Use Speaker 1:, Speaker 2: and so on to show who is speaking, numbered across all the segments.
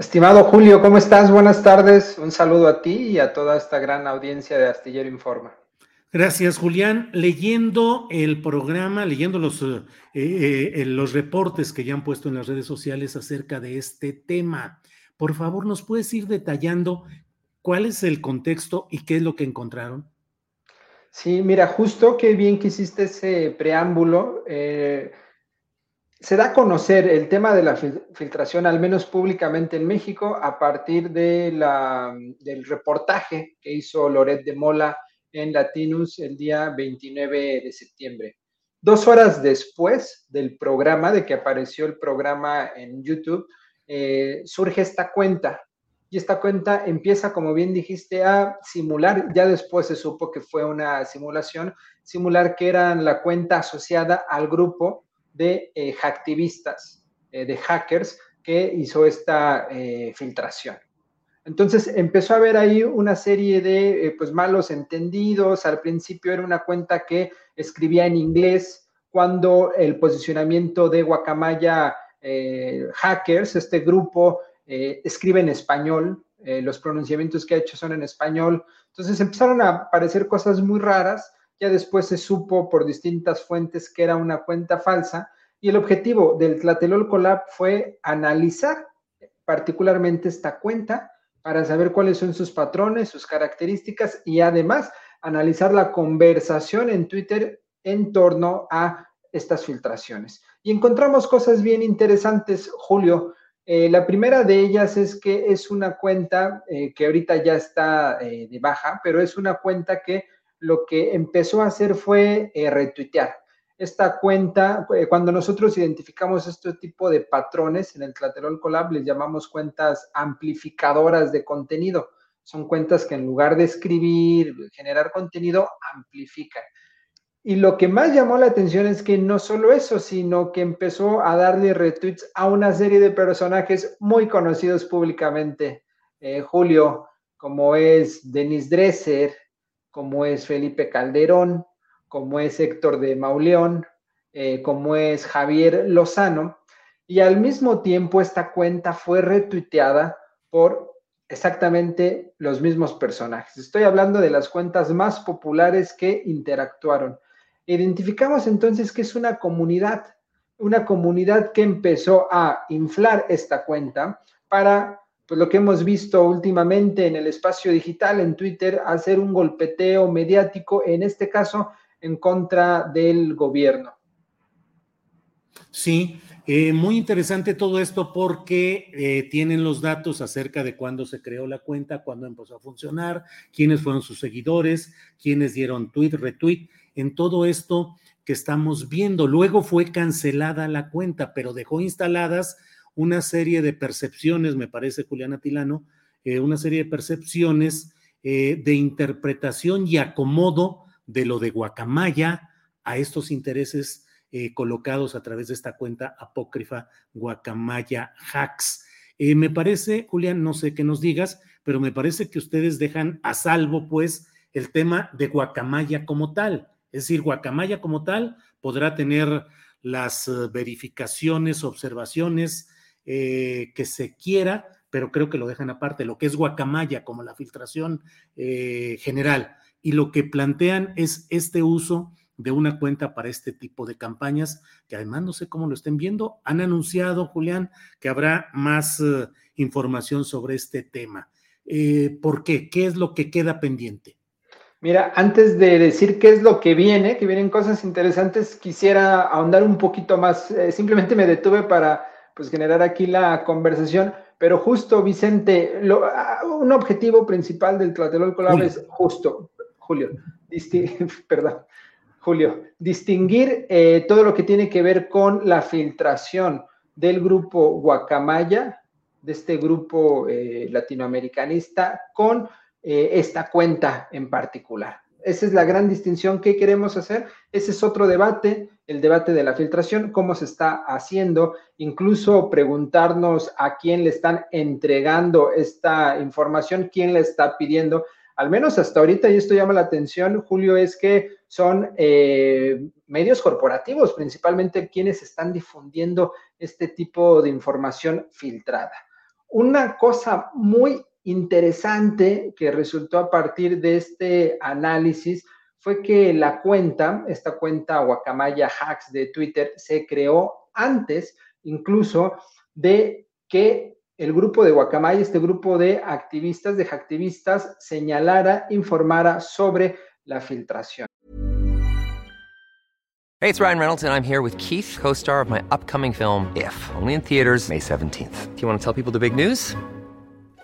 Speaker 1: Estimado Julio, ¿cómo estás? Buenas tardes. Un saludo a ti y a toda esta gran audiencia de Astillero Informa.
Speaker 2: Gracias, Julián. Leyendo el programa, leyendo los, eh, eh, los reportes que ya han puesto en las redes sociales acerca de este tema, por favor, ¿nos puedes ir detallando cuál es el contexto y qué es lo que encontraron?
Speaker 1: Sí, mira, justo qué bien que hiciste ese preámbulo. Eh, se da a conocer el tema de la filtración, al menos públicamente en México, a partir del reportaje que hizo Loret de Mola en Latinus el día 29 de septiembre. Dos horas después del programa, de que apareció el programa en YouTube, eh, surge esta cuenta. Y esta cuenta empieza, como bien dijiste, a simular, ya después se supo que fue una simulación, simular que era la cuenta asociada al grupo de eh, hacktivistas, eh, de hackers, que hizo esta eh, filtración. Entonces empezó a haber ahí una serie de pues, malos entendidos. Al principio era una cuenta que escribía en inglés, cuando el posicionamiento de Guacamaya Hackers, este grupo, escribe en español, los pronunciamientos que ha hecho son en español. Entonces empezaron a aparecer cosas muy raras ya después se supo por distintas fuentes que era una cuenta falsa y el objetivo del Tlatelolco Lab fue analizar particularmente esta cuenta para saber cuáles son sus patrones, sus características y además analizar la conversación en Twitter en torno a estas filtraciones. Y encontramos cosas bien interesantes, Julio. Eh, la primera de ellas es que es una cuenta eh, que ahorita ya está eh, de baja, pero es una cuenta que lo que empezó a hacer fue eh, retuitear. Esta cuenta, eh, cuando nosotros identificamos este tipo de patrones en el Tlatelolco Lab, les llamamos cuentas amplificadoras de contenido. Son cuentas que en lugar de escribir, generar contenido, amplifican. Y lo que más llamó la atención es que no solo eso, sino que empezó a darle retweets a una serie de personajes muy conocidos públicamente. Eh, Julio, como es Denis Dresser, como es Felipe Calderón, como es Héctor de Mauleón, eh, como es Javier Lozano, y al mismo tiempo esta cuenta fue retuiteada por exactamente los mismos personajes. Estoy hablando de las cuentas más populares que interactuaron. Identificamos entonces que es una comunidad, una comunidad que empezó a inflar esta cuenta para pues lo que hemos visto últimamente en el espacio digital, en Twitter, hacer un golpeteo mediático, en este caso, en contra del gobierno.
Speaker 2: Sí, eh, muy interesante todo esto porque eh, tienen los datos acerca de cuándo se creó la cuenta, cuándo empezó a funcionar, quiénes fueron sus seguidores, quiénes dieron tweet, retweet, en todo esto que estamos viendo. Luego fue cancelada la cuenta, pero dejó instaladas una serie de percepciones, me parece, Juliana Tilano, eh, una serie de percepciones eh, de interpretación y acomodo de lo de Guacamaya a estos intereses eh, colocados a través de esta cuenta apócrifa Guacamaya Hacks. me parece, Julián, no sé qué nos digas, pero me parece que ustedes dejan a salvo, pues, el tema de Guacamaya como tal. Es decir, Guacamaya como tal podrá tener las verificaciones, observaciones, eh, que se quiera, pero creo que lo dejan aparte, lo que es guacamaya como la filtración eh, general y lo que plantean es este uso de una cuenta para este tipo de campañas, que además no sé cómo lo estén viendo. Han anunciado, Julián, que habrá más eh, información sobre este tema. ¿Por qué? ¿Qué es lo que queda pendiente?
Speaker 1: Mira, antes de decir qué es lo que viene, que vienen cosas interesantes, quisiera ahondar un poquito más. Simplemente me detuve para pues, generar aquí la conversación, pero justo, Vicente, ah, un objetivo principal del Tlatelolco Lab es justo, Julio, perdón, Julio, distinguir eh, todo lo que tiene que ver con la filtración del grupo Guacamaya, de este grupo eh, latinoamericanista, con eh, esta cuenta en particular. Esa es la gran distinción que queremos hacer. Ese es otro debate, el debate de la filtración, cómo se está haciendo, incluso preguntarnos a quién le están entregando esta información, quién le está pidiendo al menos hasta ahorita, y esto llama la atención, Julio, es que son eh, medios corporativos, principalmente quienes están difundiendo este tipo de información filtrada. Una cosa muy interesante que resultó a partir de este análisis fue que la cuenta, esta cuenta Guacamaya Hacks de Twitter, se creó antes incluso de que el grupo de Guacamaya, este grupo de activistas, de activistas, señalara, informara sobre la filtración.
Speaker 3: Hey, it's Ryan Reynolds and I'm here with Keith, co-star of my upcoming film If, only in theaters May 17th. Do you want to tell people the big news?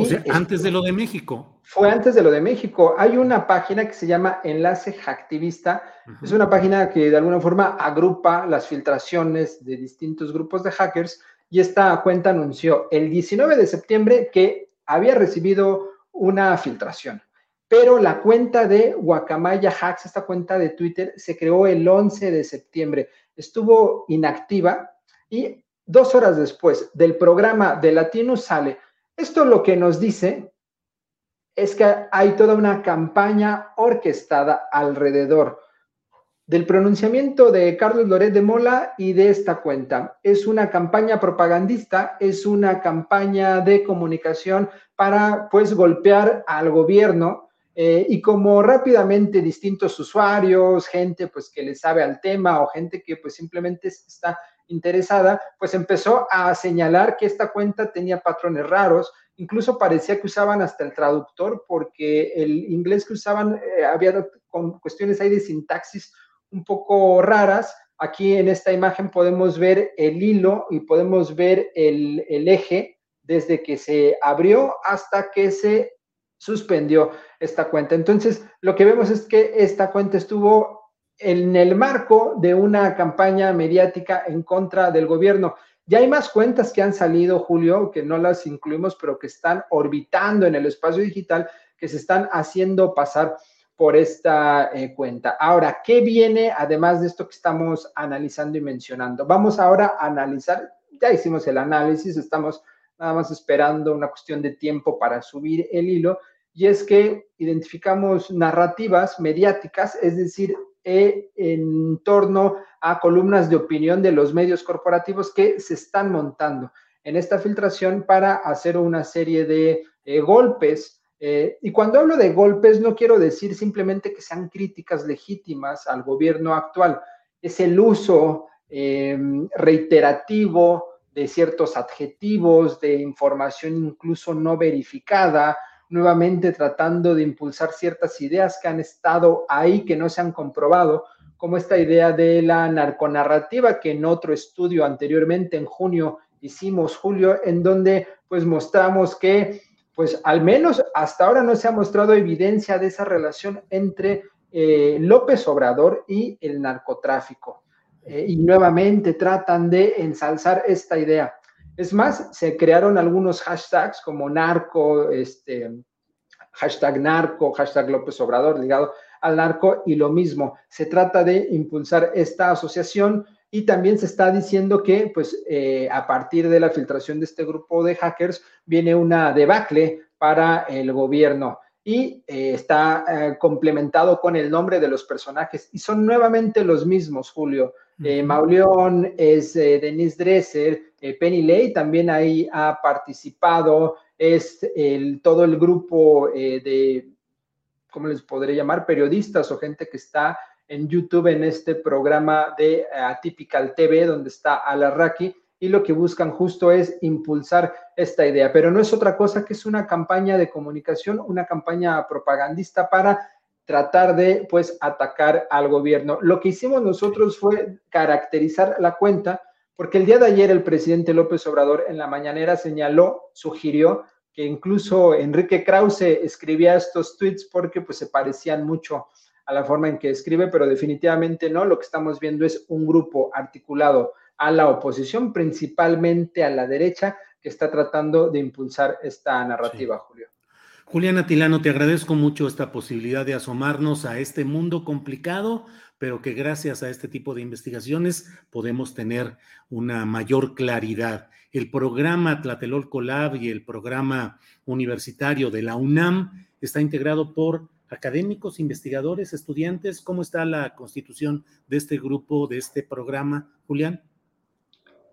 Speaker 2: O sea, antes de lo de México.
Speaker 1: fue antes de lo de México. Hay una página que se llama Enlace Hacktivista. Es una página que de alguna forma agrupa las filtraciones de distintos grupos de hackers y esta cuenta anunció el 19 de septiembre que había recibido una filtración. Pero la cuenta de Guacamaya Hacks, esta cuenta de Twitter, se creó el 11 de septiembre. Estuvo inactiva y dos horas después del programa de Latino sale. Esto lo que nos dice es que hay toda una campaña orquestada alrededor del pronunciamiento de Carlos Loret de Mola y de esta cuenta. Es una campaña propagandista, es una campaña de comunicación para pues golpear al gobierno eh, y como rápidamente distintos usuarios, gente pues que le sabe al tema o gente que pues simplemente está interesada, pues empezó a señalar que esta cuenta tenía patrones raros, incluso parecía que usaban hasta el traductor porque el inglés que usaban eh, había con cuestiones ahí de sintaxis un poco raras. Aquí en esta imagen podemos ver el hilo y podemos ver el, el eje desde que se abrió hasta que se suspendió esta cuenta. Entonces, lo que vemos es que esta cuenta estuvo en el marco de una campaña mediática en contra del gobierno. Ya hay más cuentas que han salido, Julio, que no las incluimos, pero que están orbitando en el espacio digital, que se están haciendo pasar por esta eh, cuenta. Ahora, ¿qué viene además de esto que estamos analizando y mencionando? Vamos ahora a analizar, ya hicimos el análisis, estamos nada más esperando una cuestión de tiempo para subir el hilo, y es que identificamos narrativas mediáticas, es decir, e en torno a columnas de opinión de los medios corporativos que se están montando en esta filtración para hacer una serie de eh, golpes. Eh, y cuando hablo de golpes, no quiero decir simplemente que sean críticas legítimas al gobierno actual, es el uso em, reiterativo de ciertos adjetivos, de información incluso no verificada, nuevamente tratando de impulsar ciertas ideas que han estado ahí, que no se han comprobado, como esta idea de la narconarrativa que en otro estudio anteriormente en junio hicimos, Julio, en donde pues mostramos que pues al menos hasta ahora no se ha mostrado evidencia de esa relación entre eh, López Obrador y el narcotráfico. Eh, y nuevamente tratan de ensalzar esta idea. Es más, se crearon algunos hashtags como narco, este, hashtag narco, hashtag López Obrador ligado al narco y lo mismo. Se trata de impulsar esta asociación y también se está diciendo que pues eh, a partir de la filtración de este grupo de hackers viene una debacle para el gobierno y eh, está eh, complementado con el nombre de los personajes y son nuevamente los mismos, Julio. Mauleón es Denise Dresser, Penny Lay también ahí ha participado, es el, todo el grupo de, ¿cómo les podré llamar? Periodistas o gente que está en YouTube en este programa de Atypical TV, donde está Alarraqui, y lo que buscan justo es impulsar esta idea. Pero no es otra cosa que es una campaña de comunicación, una campaña propagandista para tratar de, pues, atacar al gobierno. Lo que hicimos nosotros fue caracterizar la cuenta, porque el día de ayer el presidente López Obrador en la mañanera señaló, sugirió que incluso Enrique Krause escribía estos tweets porque pues se parecían mucho a la forma en que escribe, pero definitivamente no. Lo que estamos viendo es un grupo articulado a la oposición, principalmente a la derecha, que está tratando de impulsar esta narrativa, Julio.
Speaker 2: Juliana Tilano, te agradezco mucho esta posibilidad de asomarnos a este mundo complicado, pero que gracias a este tipo de investigaciones podemos tener una mayor claridad. El programa Tlatelolco Lab y el programa universitario de la UNAM está integrado por académicos, investigadores, estudiantes. ¿Cómo está la constitución de este grupo, de este programa, Julián?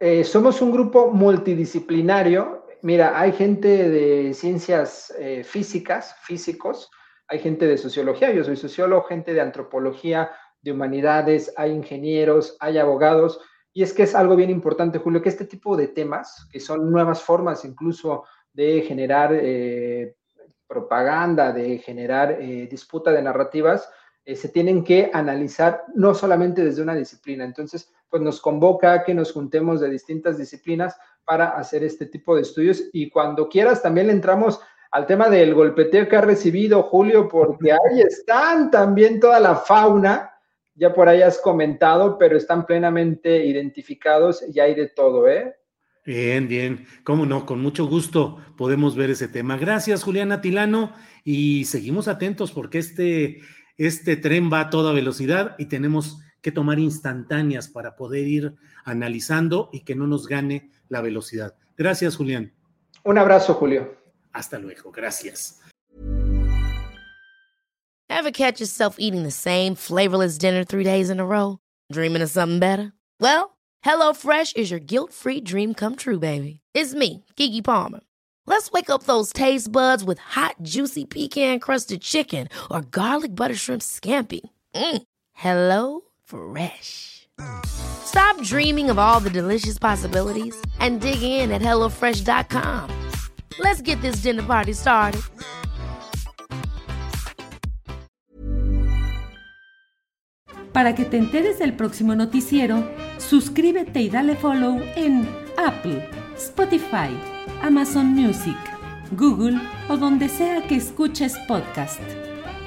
Speaker 1: Eh, somos un grupo multidisciplinario. Mira, hay gente de ciencias eh, físicas, físicos, hay gente de sociología, yo soy sociólogo, gente de antropología, de humanidades, hay ingenieros, hay abogados. Y es que es algo bien importante, Julio, que este tipo de temas, que son nuevas formas incluso de generar eh, propaganda, de generar eh, disputa de narrativas, se tienen que analizar no solamente desde una disciplina. Entonces, pues nos convoca a que nos juntemos de distintas disciplinas para hacer este tipo de estudios y cuando quieras también le entramos al tema del golpeteo que ha recibido Julio, porque ahí están también toda la fauna, ya por ahí has comentado, pero están plenamente identificados y hay de todo, ¿eh?
Speaker 2: Bien, bien. Cómo no, con mucho gusto podemos ver ese tema. Gracias, Juliana Tilano, y seguimos atentos porque este, este tren va a toda velocidad y tenemos que tomar instantáneas para poder ir analizando y que no nos gane la velocidad. Gracias, Julián.
Speaker 1: Un abrazo, Julio.
Speaker 2: Hasta luego, gracias.
Speaker 4: Ever catch yourself eating the same flavorless dinner three days in a row? Dreaming of something better? Well, HelloFresh is your guilt-free dream come true, baby. It's me, Kiki Palmer. Let's wake up those taste buds with hot, juicy pecan-crusted chicken or garlic butter shrimp scampi. Mm. Hello Fresh. Stop dreaming of all the delicious possibilities and dig in at HelloFresh.com. Let's get this dinner party started.
Speaker 5: Para que te enteres del próximo noticiero, suscríbete y dale follow en Apple, Spotify, Amazon Music, Google o donde sea que escuches podcast.